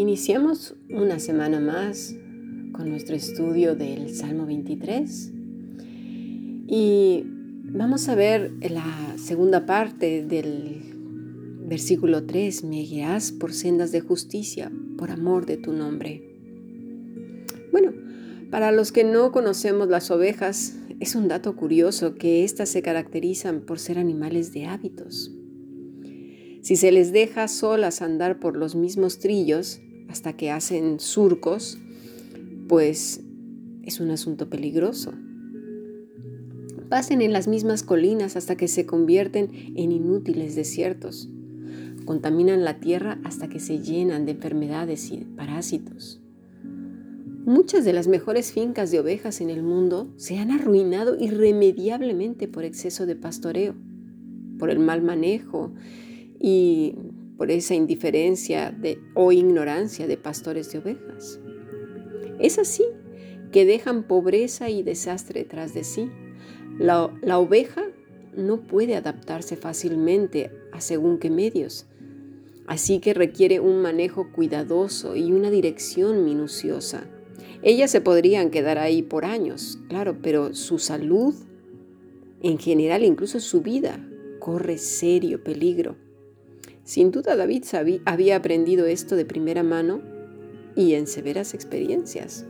Iniciamos una semana más con nuestro estudio del Salmo 23 y vamos a ver la segunda parte del versículo 3, me guías por sendas de justicia, por amor de tu nombre. Bueno, para los que no conocemos las ovejas, es un dato curioso que éstas se caracterizan por ser animales de hábitos. Si se les deja solas andar por los mismos trillos hasta que hacen surcos, pues es un asunto peligroso. Pasen en las mismas colinas hasta que se convierten en inútiles desiertos. Contaminan la tierra hasta que se llenan de enfermedades y parásitos. Muchas de las mejores fincas de ovejas en el mundo se han arruinado irremediablemente por exceso de pastoreo, por el mal manejo y por esa indiferencia de, o ignorancia de pastores de ovejas. Es así que dejan pobreza y desastre tras de sí. La, la oveja no puede adaptarse fácilmente a según qué medios, así que requiere un manejo cuidadoso y una dirección minuciosa. Ellas se podrían quedar ahí por años, claro, pero su salud, en general, incluso su vida, corre serio peligro. Sin duda David había aprendido esto de primera mano y en severas experiencias.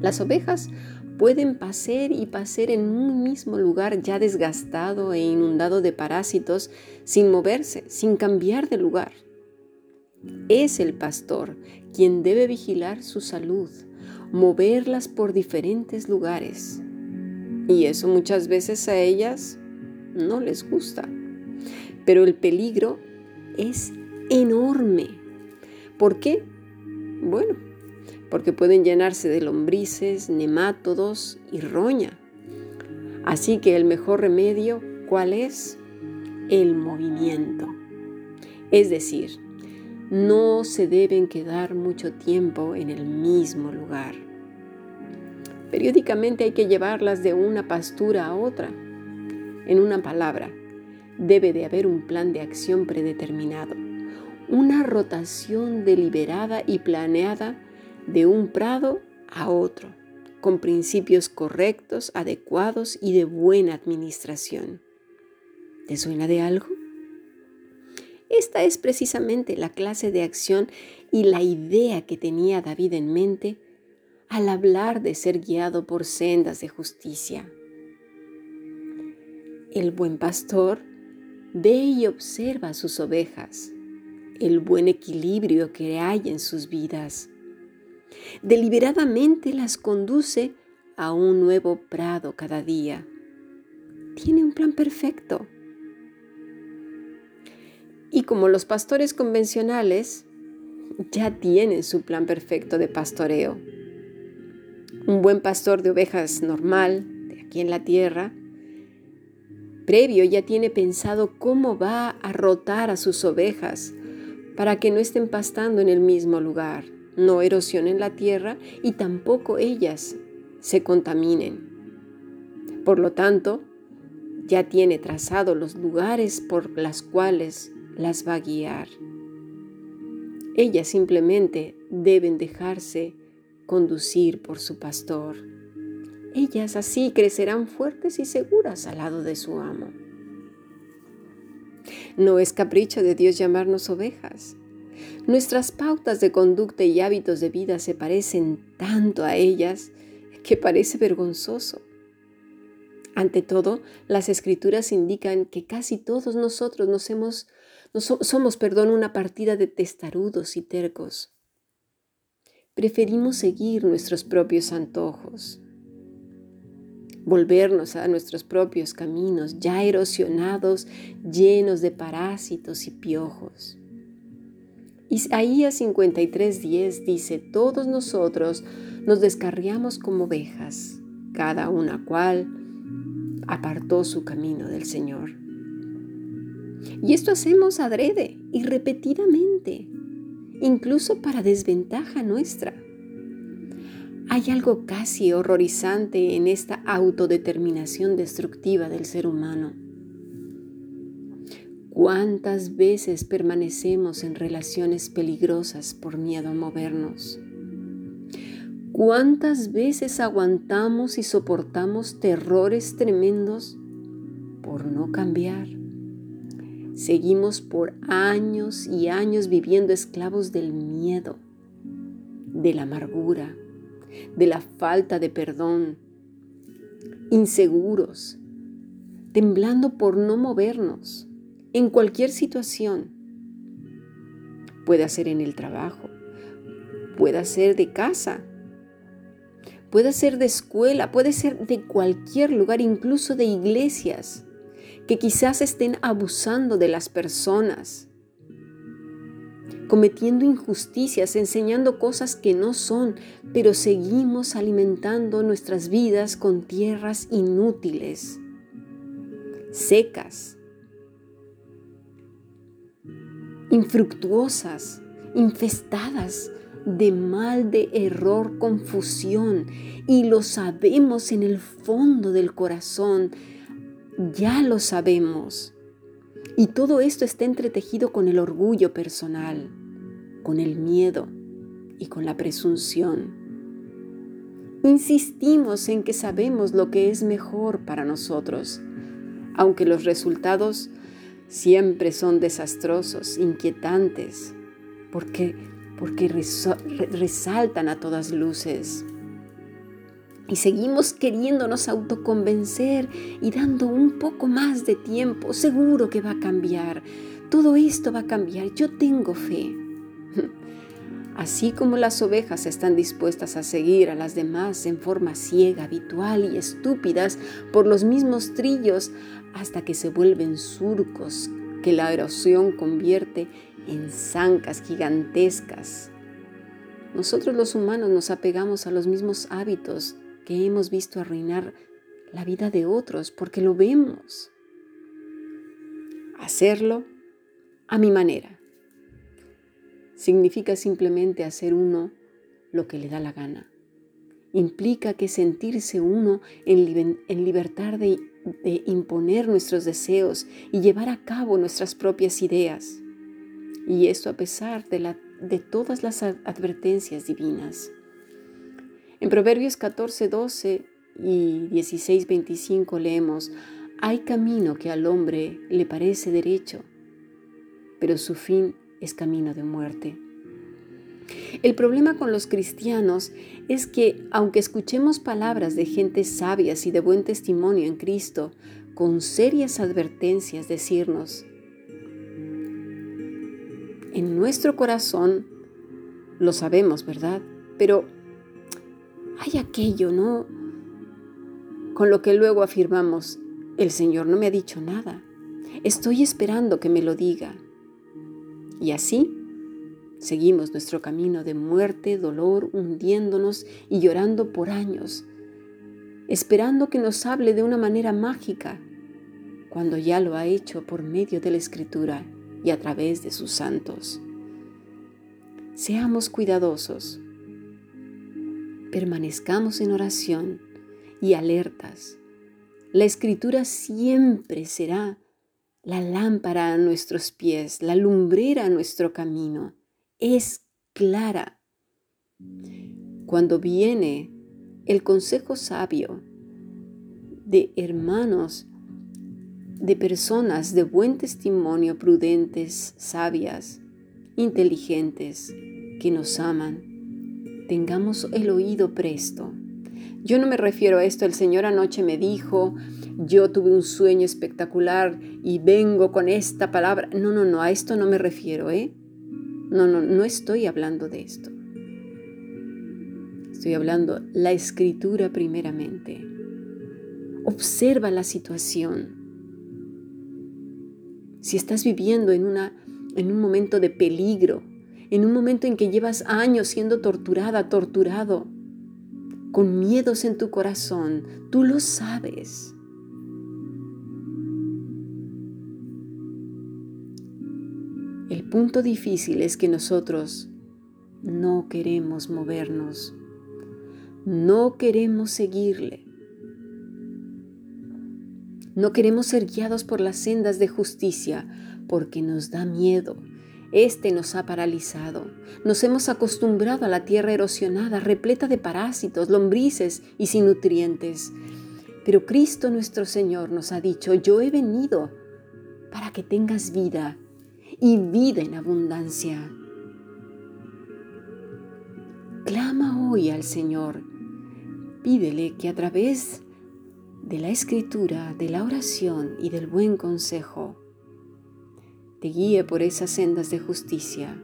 Las ovejas pueden pasear y pasear en un mismo lugar ya desgastado e inundado de parásitos sin moverse, sin cambiar de lugar. Es el pastor quien debe vigilar su salud, moverlas por diferentes lugares. Y eso muchas veces a ellas no les gusta. Pero el peligro es enorme. ¿Por qué? Bueno, porque pueden llenarse de lombrices, nemátodos y roña. Así que el mejor remedio, ¿cuál es? El movimiento. Es decir, no se deben quedar mucho tiempo en el mismo lugar. Periódicamente hay que llevarlas de una pastura a otra. En una palabra, debe de haber un plan de acción predeterminado, una rotación deliberada y planeada de un prado a otro, con principios correctos, adecuados y de buena administración. ¿Te suena de algo? Esta es precisamente la clase de acción y la idea que tenía David en mente al hablar de ser guiado por sendas de justicia. El buen pastor Ve y observa sus ovejas, el buen equilibrio que hay en sus vidas. Deliberadamente las conduce a un nuevo prado cada día. Tiene un plan perfecto. Y como los pastores convencionales, ya tienen su plan perfecto de pastoreo. Un buen pastor de ovejas normal, de aquí en la tierra, previo ya tiene pensado cómo va a rotar a sus ovejas para que no estén pastando en el mismo lugar, no erosionen la tierra y tampoco ellas se contaminen. Por lo tanto, ya tiene trazado los lugares por las cuales las va a guiar. Ellas simplemente deben dejarse conducir por su pastor. Ellas así crecerán fuertes y seguras al lado de su amo. No es capricho de Dios llamarnos ovejas. Nuestras pautas de conducta y hábitos de vida se parecen tanto a ellas que parece vergonzoso. Ante todo, las escrituras indican que casi todos nosotros nos hemos, somos, perdón, una partida de testarudos y tercos. Preferimos seguir nuestros propios antojos, volvernos a nuestros propios caminos ya erosionados, llenos de parásitos y piojos. Isaías 53:10 dice, todos nosotros nos descarriamos como ovejas, cada una cual apartó su camino del Señor. Y esto hacemos adrede y repetidamente, incluso para desventaja nuestra. Hay algo casi horrorizante en esta autodeterminación destructiva del ser humano. ¿Cuántas veces permanecemos en relaciones peligrosas por miedo a movernos? ¿Cuántas veces aguantamos y soportamos terrores tremendos por no cambiar? Seguimos por años y años viviendo esclavos del miedo, de la amargura, de la falta de perdón, inseguros, temblando por no movernos en cualquier situación. Puede ser en el trabajo, puede ser de casa, puede ser de escuela, puede ser de cualquier lugar, incluso de iglesias, que quizás estén abusando de las personas, cometiendo injusticias, enseñando cosas que no son, pero seguimos alimentando nuestras vidas con tierras inútiles, secas, infructuosas, infestadas de mal, de error, confusión. Y lo sabemos en el fondo del corazón. Ya lo sabemos. Y todo esto está entretejido con el orgullo personal, con el miedo y con la presunción. Insistimos en que sabemos lo que es mejor para nosotros, aunque los resultados siempre son desastrosos, inquietantes, porque, porque resaltan a todas luces. Y seguimos queriéndonos autoconvencer y dando un poco más de tiempo. Seguro que va a cambiar. Todo esto va a cambiar. Yo tengo fe. Así como las ovejas están dispuestas a seguir a las demás en forma ciega, habitual y estúpidas por los mismos trillos, hasta que se vuelven surcos que la erosión convierte en zancas gigantescas. Nosotros los humanos nos apegamos a los mismos hábitos que hemos visto arruinar la vida de otros porque lo vemos. Hacerlo a mi manera. Significa simplemente hacer uno lo que le da la gana. Implica que sentirse uno en, libertad de de imponer nuestros deseos y llevar a cabo nuestras propias ideas. Y esto a pesar de, la, de todas las advertencias divinas. En Proverbios 14, 12 y 16, 25 leemos, hay camino que al hombre le parece derecho, pero su fin es camino de muerte. El problema con los cristianos es que, aunque escuchemos palabras de gente sabias y de buen testimonio en Cristo, con serias advertencias decirnos, en nuestro corazón lo sabemos, ¿verdad? Pero hay aquello, ¿no? Con lo que luego afirmamos, el Señor no me ha dicho nada. Estoy esperando que me lo diga. Y así Seguimos nuestro camino de muerte, dolor, hundiéndonos y llorando por años, esperando que nos hable de una manera mágica, cuando ya lo ha hecho por medio de la Escritura y a través de sus santos. Seamos cuidadosos, permanezcamos en oración y alertas. La Escritura siempre será la lámpara a nuestros pies, la lumbrera a nuestro camino es clara. Cuando viene el consejo sabio de hermanos, de personas de buen testimonio, prudentes, sabias, inteligentes, que nos aman, tengamos el oído presto. Yo no me refiero a esto, el Señor anoche me dijo, yo tuve un sueño espectacular y vengo con esta palabra. No, no, no, a esto no me refiero, ¿eh? No, no, no estoy hablando de esto. Estoy hablando la escritura primeramente. Observa la situación. Si estás viviendo en, una, en un momento de peligro, en un momento en que llevas años siendo torturada, torturado, con miedos en tu corazón, tú lo sabes. El punto difícil es que nosotros no queremos movernos, no queremos seguirle. No queremos ser guiados por las sendas de justicia porque nos da miedo. Este nos ha paralizado. Nos hemos acostumbrado a la tierra erosionada, repleta de parásitos, lombrices y sin nutrientes. Pero Cristo nuestro Señor nos ha dicho, yo he venido para que tengas vida y vida en abundancia. Clama hoy al Señor. Pídele que a través de la escritura, de la oración y del buen consejo, guíe por esas sendas de justicia,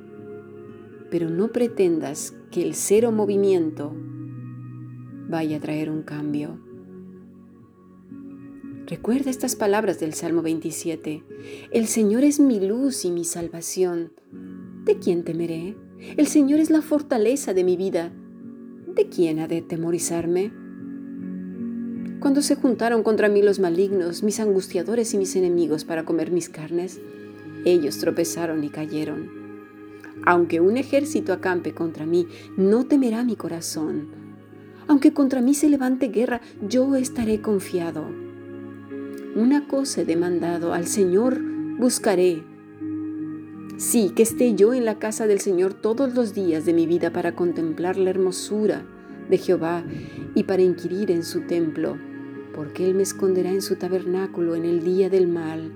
pero no pretendas que el cero movimiento vaya a traer un cambio. Recuerda estas palabras del Salmo 27. El Señor es mi luz y mi salvación. ¿De quién temeré? El Señor es la fortaleza de mi vida. ¿De quién ha de temorizarme? Cuando se juntaron contra mí los malignos, mis angustiadores y mis enemigos para comer mis carnes, ellos tropezaron y cayeron. Aunque un ejército acampe contra mí, no temerá mi corazón. Aunque contra mí se levante guerra, yo estaré confiado. Una cosa he demandado, al Señor buscaré. Sí, que esté yo en la casa del Señor todos los días de mi vida para contemplar la hermosura de Jehová y para inquirir en su templo, porque Él me esconderá en su tabernáculo en el día del mal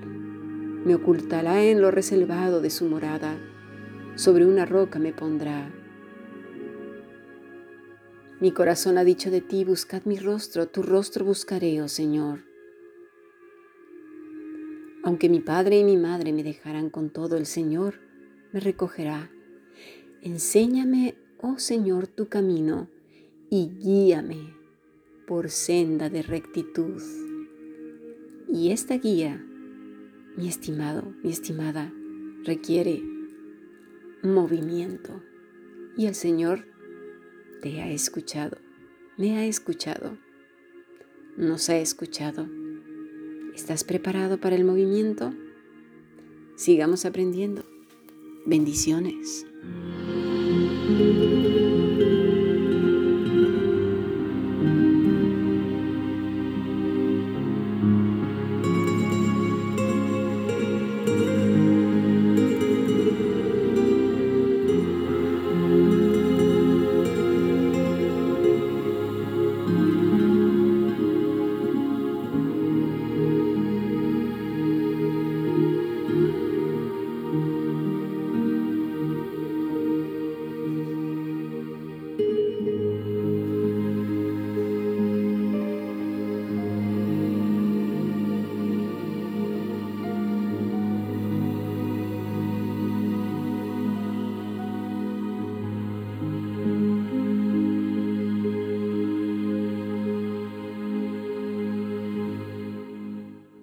me ocultará en lo reservado de su morada, sobre una roca me pondrá. Mi corazón ha dicho de ti, buscad mi rostro, tu rostro buscaré, oh Señor. Aunque mi padre y mi madre me dejaran con todo, el Señor me recogerá. Enséñame, oh Señor, tu camino y guíame por senda de rectitud. Y esta guía mi estimado, mi estimada, requiere movimiento. Y el Señor te ha escuchado, me ha escuchado, nos ha escuchado. ¿Estás preparado para el movimiento? Sigamos aprendiendo. Bendiciones.